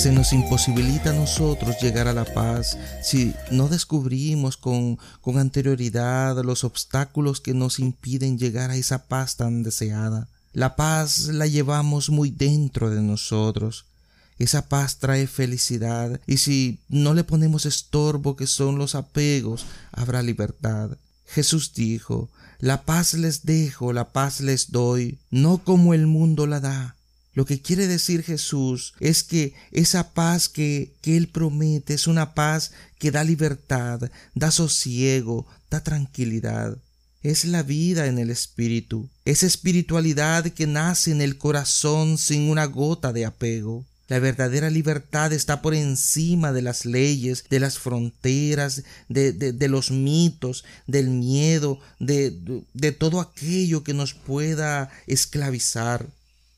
Se nos imposibilita a nosotros llegar a la paz si no descubrimos con, con anterioridad los obstáculos que nos impiden llegar a esa paz tan deseada. La paz la llevamos muy dentro de nosotros. Esa paz trae felicidad y si no le ponemos estorbo que son los apegos, habrá libertad. Jesús dijo, La paz les dejo, la paz les doy, no como el mundo la da. Lo que quiere decir Jesús es que esa paz que, que, Él promete es una paz que da libertad, da sosiego, da tranquilidad. Es la vida en el Espíritu, esa espiritualidad que nace en el corazón sin una gota de apego. La verdadera libertad está por encima de las leyes, de las fronteras, de, de, de los mitos, del miedo, de, de todo aquello que nos pueda esclavizar.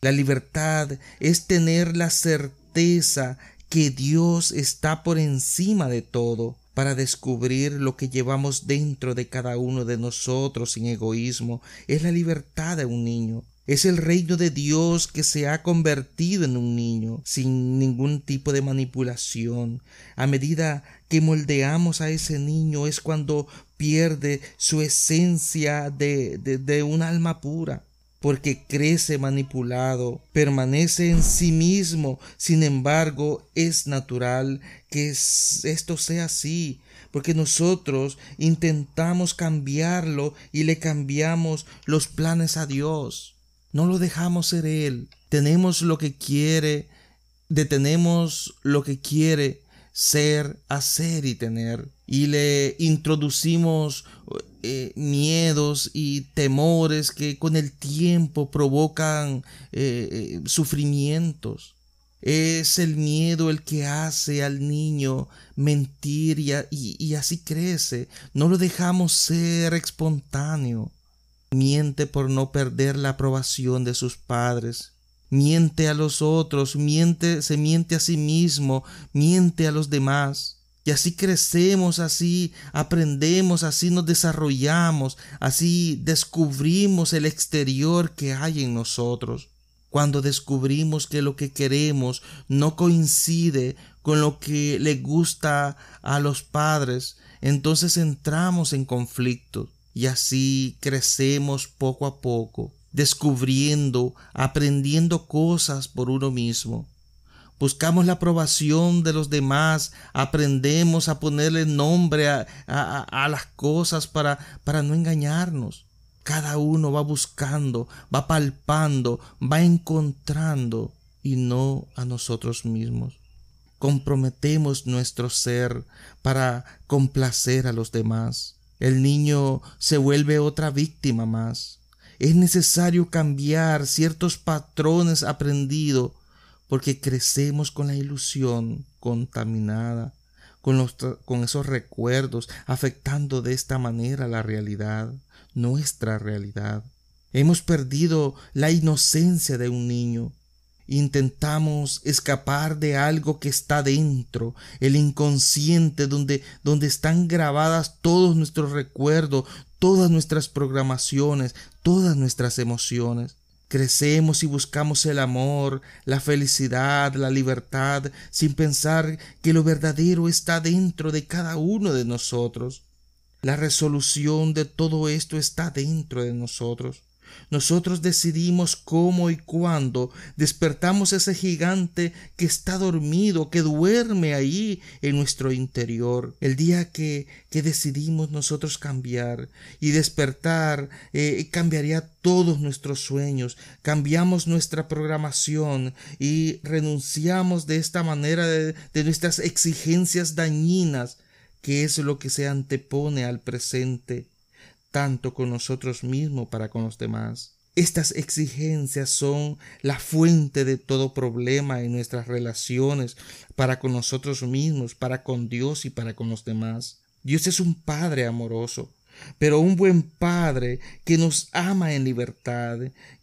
La libertad es tener la certeza que Dios está por encima de todo para descubrir lo que llevamos dentro de cada uno de nosotros sin egoísmo. Es la libertad de un niño. Es el reino de Dios que se ha convertido en un niño, sin ningún tipo de manipulación. A medida que moldeamos a ese niño es cuando pierde su esencia de, de, de un alma pura porque crece manipulado, permanece en sí mismo, sin embargo es natural que esto sea así, porque nosotros intentamos cambiarlo y le cambiamos los planes a Dios. No lo dejamos ser Él. Tenemos lo que quiere, detenemos lo que quiere ser, hacer y tener. Y le introducimos eh, miedos y temores que con el tiempo provocan eh, eh, sufrimientos. Es el miedo el que hace al niño mentir y, y así crece. No lo dejamos ser espontáneo. Miente por no perder la aprobación de sus padres miente a los otros, miente, se miente a sí mismo, miente a los demás. Y así crecemos, así aprendemos, así nos desarrollamos, así descubrimos el exterior que hay en nosotros. Cuando descubrimos que lo que queremos no coincide con lo que le gusta a los padres, entonces entramos en conflicto y así crecemos poco a poco descubriendo, aprendiendo cosas por uno mismo. Buscamos la aprobación de los demás, aprendemos a ponerle nombre a, las cosas para, para no engañarnos. Cada uno va buscando, va palpando, va encontrando y no a nosotros mismos. Comprometemos nuestro ser para complacer a los demás. El niño se vuelve otra víctima más es necesario cambiar ciertos patrones aprendidos porque crecemos con la ilusión contaminada, con, con esos recuerdos, afectando de esta manera la realidad, nuestra realidad. Hemos perdido la inocencia de un niño. Intentamos escapar de algo que está dentro, el inconsciente, donde, donde están grabadas todos nuestros recuerdos, todas nuestras programaciones, todas nuestras emociones. Crecemos y buscamos el amor, la felicidad, la libertad, sin pensar que lo verdadero está dentro de cada uno de nosotros. La resolución de todo esto está dentro de nosotros. Nosotros decidimos cómo y cuándo despertamos ese gigante que está dormido, que duerme ahí en nuestro interior. El día que, que decidimos nosotros cambiar y despertar, eh, cambiaría todos nuestros sueños, cambiamos nuestra programación y renunciamos de esta manera de, de nuestras exigencias dañinas, que es lo que se antepone al presente tanto con nosotros mismos para con los demás. Estas exigencias son la fuente de todo problema en nuestras relaciones para con nosotros mismos, para con Dios y para con los demás. Dios es un Padre amoroso, pero un buen Padre que nos ama en libertad,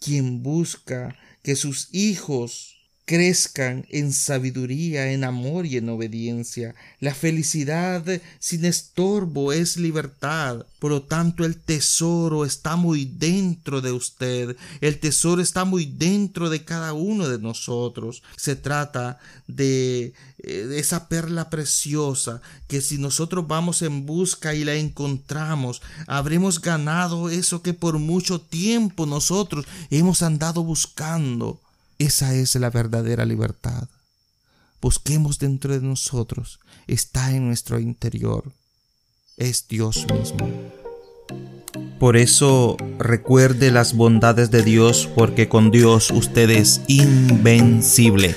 quien busca que sus hijos crezcan en sabiduría, en amor y en obediencia. La felicidad sin estorbo es libertad. Por lo tanto, el tesoro está muy dentro de usted. El tesoro está muy dentro de cada uno de nosotros. Se trata de, eh, esa perla preciosa que si nosotros vamos en busca y la encontramos, habremos ganado eso que por mucho tiempo nosotros hemos andado buscando. Esa es la verdadera libertad. Busquemos dentro de nosotros, está en nuestro interior, es Dios mismo. Por eso recuerde las bondades de Dios, porque con Dios usted es invencible.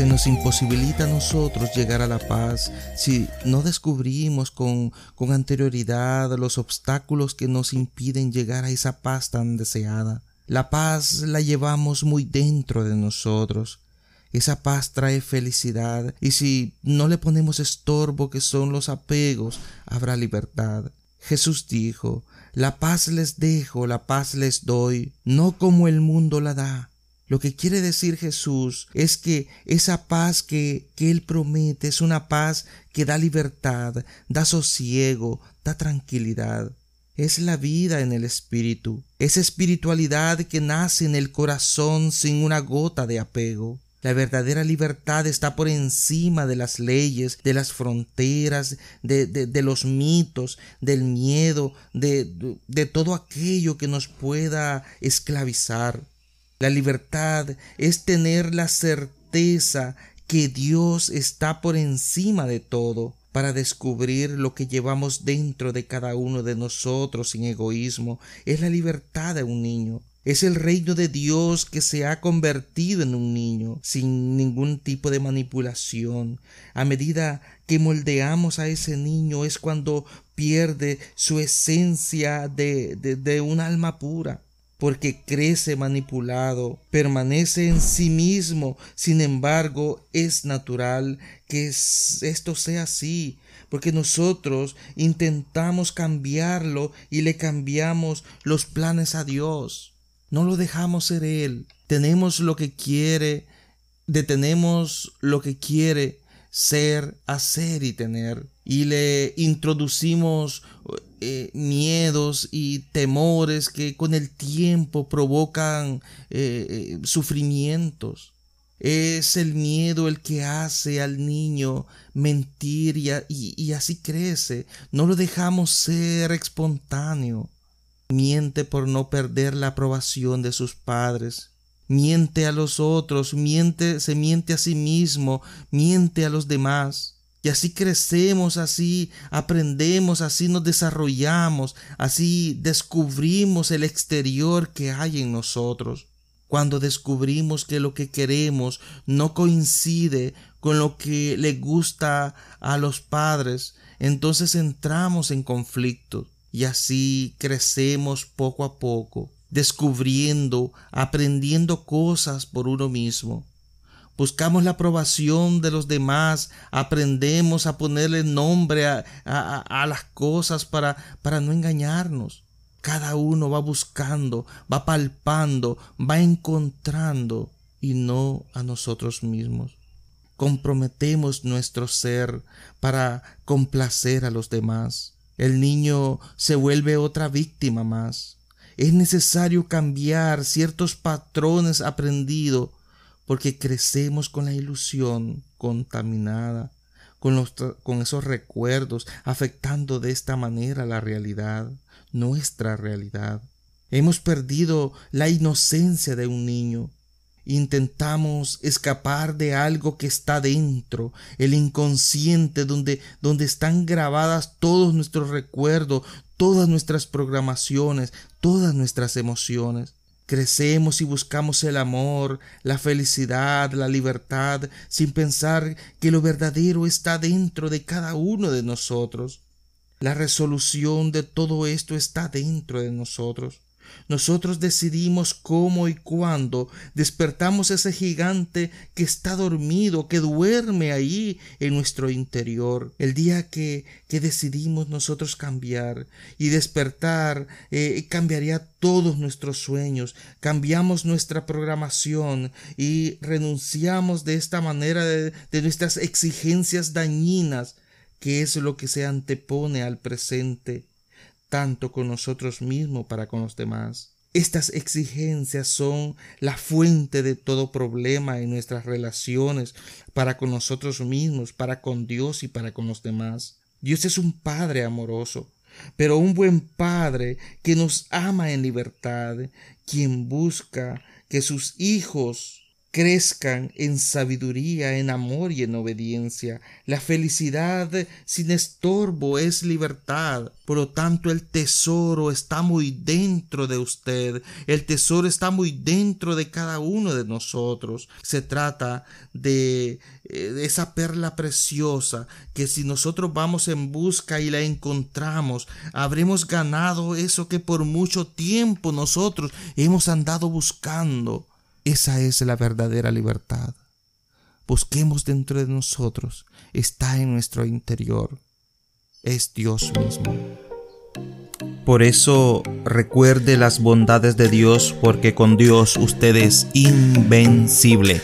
Se nos imposibilita a nosotros llegar a la paz si no descubrimos con, con anterioridad los obstáculos que nos impiden llegar a esa paz tan deseada. La paz la llevamos muy dentro de nosotros. Esa paz trae felicidad y si no le ponemos estorbo que son los apegos, habrá libertad. Jesús dijo, La paz les dejo, la paz les doy, no como el mundo la da. Lo que quiere decir Jesús es que esa paz que, que, Él promete es una paz que da libertad, da sosiego, da tranquilidad. Es la vida en el Espíritu, esa espiritualidad que nace en el corazón sin una gota de apego. La verdadera libertad está por encima de las leyes, de las fronteras, de, de, de los mitos, del miedo, de, de todo aquello que nos pueda esclavizar. La libertad es tener la certeza que Dios está por encima de todo para descubrir lo que llevamos dentro de cada uno de nosotros sin egoísmo. Es la libertad de un niño. Es el reino de Dios que se ha convertido en un niño, sin ningún tipo de manipulación. A medida que moldeamos a ese niño es cuando pierde su esencia de, de, de un alma pura porque crece manipulado, permanece en sí mismo, sin embargo es natural que esto sea así, porque nosotros intentamos cambiarlo y le cambiamos los planes a Dios. No lo dejamos ser Él. Tenemos lo que quiere, detenemos lo que quiere ser, hacer y tener. Y le introducimos eh, miedos y temores que con el tiempo provocan eh, eh, sufrimientos. Es el miedo el que hace al niño mentir y, y así crece. No lo dejamos ser espontáneo. miente por no perder la aprobación de sus padres, miente a los otros, miente, se miente a sí mismo, miente a los demás. Y así crecemos, así aprendemos, así nos desarrollamos, así descubrimos el exterior que hay en nosotros. Cuando descubrimos que lo que queremos no coincide con lo que le gusta a los padres, entonces entramos en conflicto y así crecemos poco a poco, descubriendo, aprendiendo cosas por uno mismo. Buscamos la aprobación de los demás, aprendemos a ponerle nombre a, a, las cosas para, para no engañarnos. Cada uno va buscando, va palpando, va encontrando y no a nosotros mismos comprometemos nuestro ser para complacer a los demás. El niño se vuelve otra víctima más. Es necesario cambiar ciertos patrones aprendidos porque crecemos con la ilusión contaminada, con, los, con esos recuerdos, afectando de esta manera la realidad, nuestra realidad. Hemos perdido la inocencia de un niño, intentamos escapar de algo que está dentro, el inconsciente, donde, donde están grabadas todos nuestros recuerdos, todas nuestras programaciones, todas nuestras emociones. Crecemos y buscamos el amor, la felicidad, la libertad, sin pensar que lo verdadero está dentro de cada uno de nosotros. La resolución de todo esto está dentro de nosotros. Nosotros decidimos cómo y cuándo despertamos ese gigante que está dormido, que duerme ahí en nuestro interior. El día que, que decidimos nosotros cambiar y despertar, eh, cambiaría todos nuestros sueños, cambiamos nuestra programación y renunciamos de esta manera de nuestras exigencias dañinas, que es lo que se antepone al presente tanto con nosotros mismos para con los demás. Estas exigencias son la fuente de todo problema en nuestras relaciones para con nosotros mismos, para con Dios y para con los demás. Dios es un Padre amoroso, pero un buen Padre que nos ama en libertad, quien busca que sus hijos crezcan en sabiduría, en amor y en obediencia. La felicidad sin estorbo es libertad. Por lo tanto, el tesoro está muy dentro de usted. El tesoro está muy dentro de cada uno de nosotros. Se trata de, eh, esa perla preciosa que si nosotros vamos en busca y la encontramos, habremos ganado eso que por mucho tiempo nosotros hemos andado buscando. Esa es la verdadera libertad. Busquemos dentro de nosotros, está en nuestro interior, es Dios mismo. Por eso recuerde las bondades de Dios, porque con Dios usted es invencible.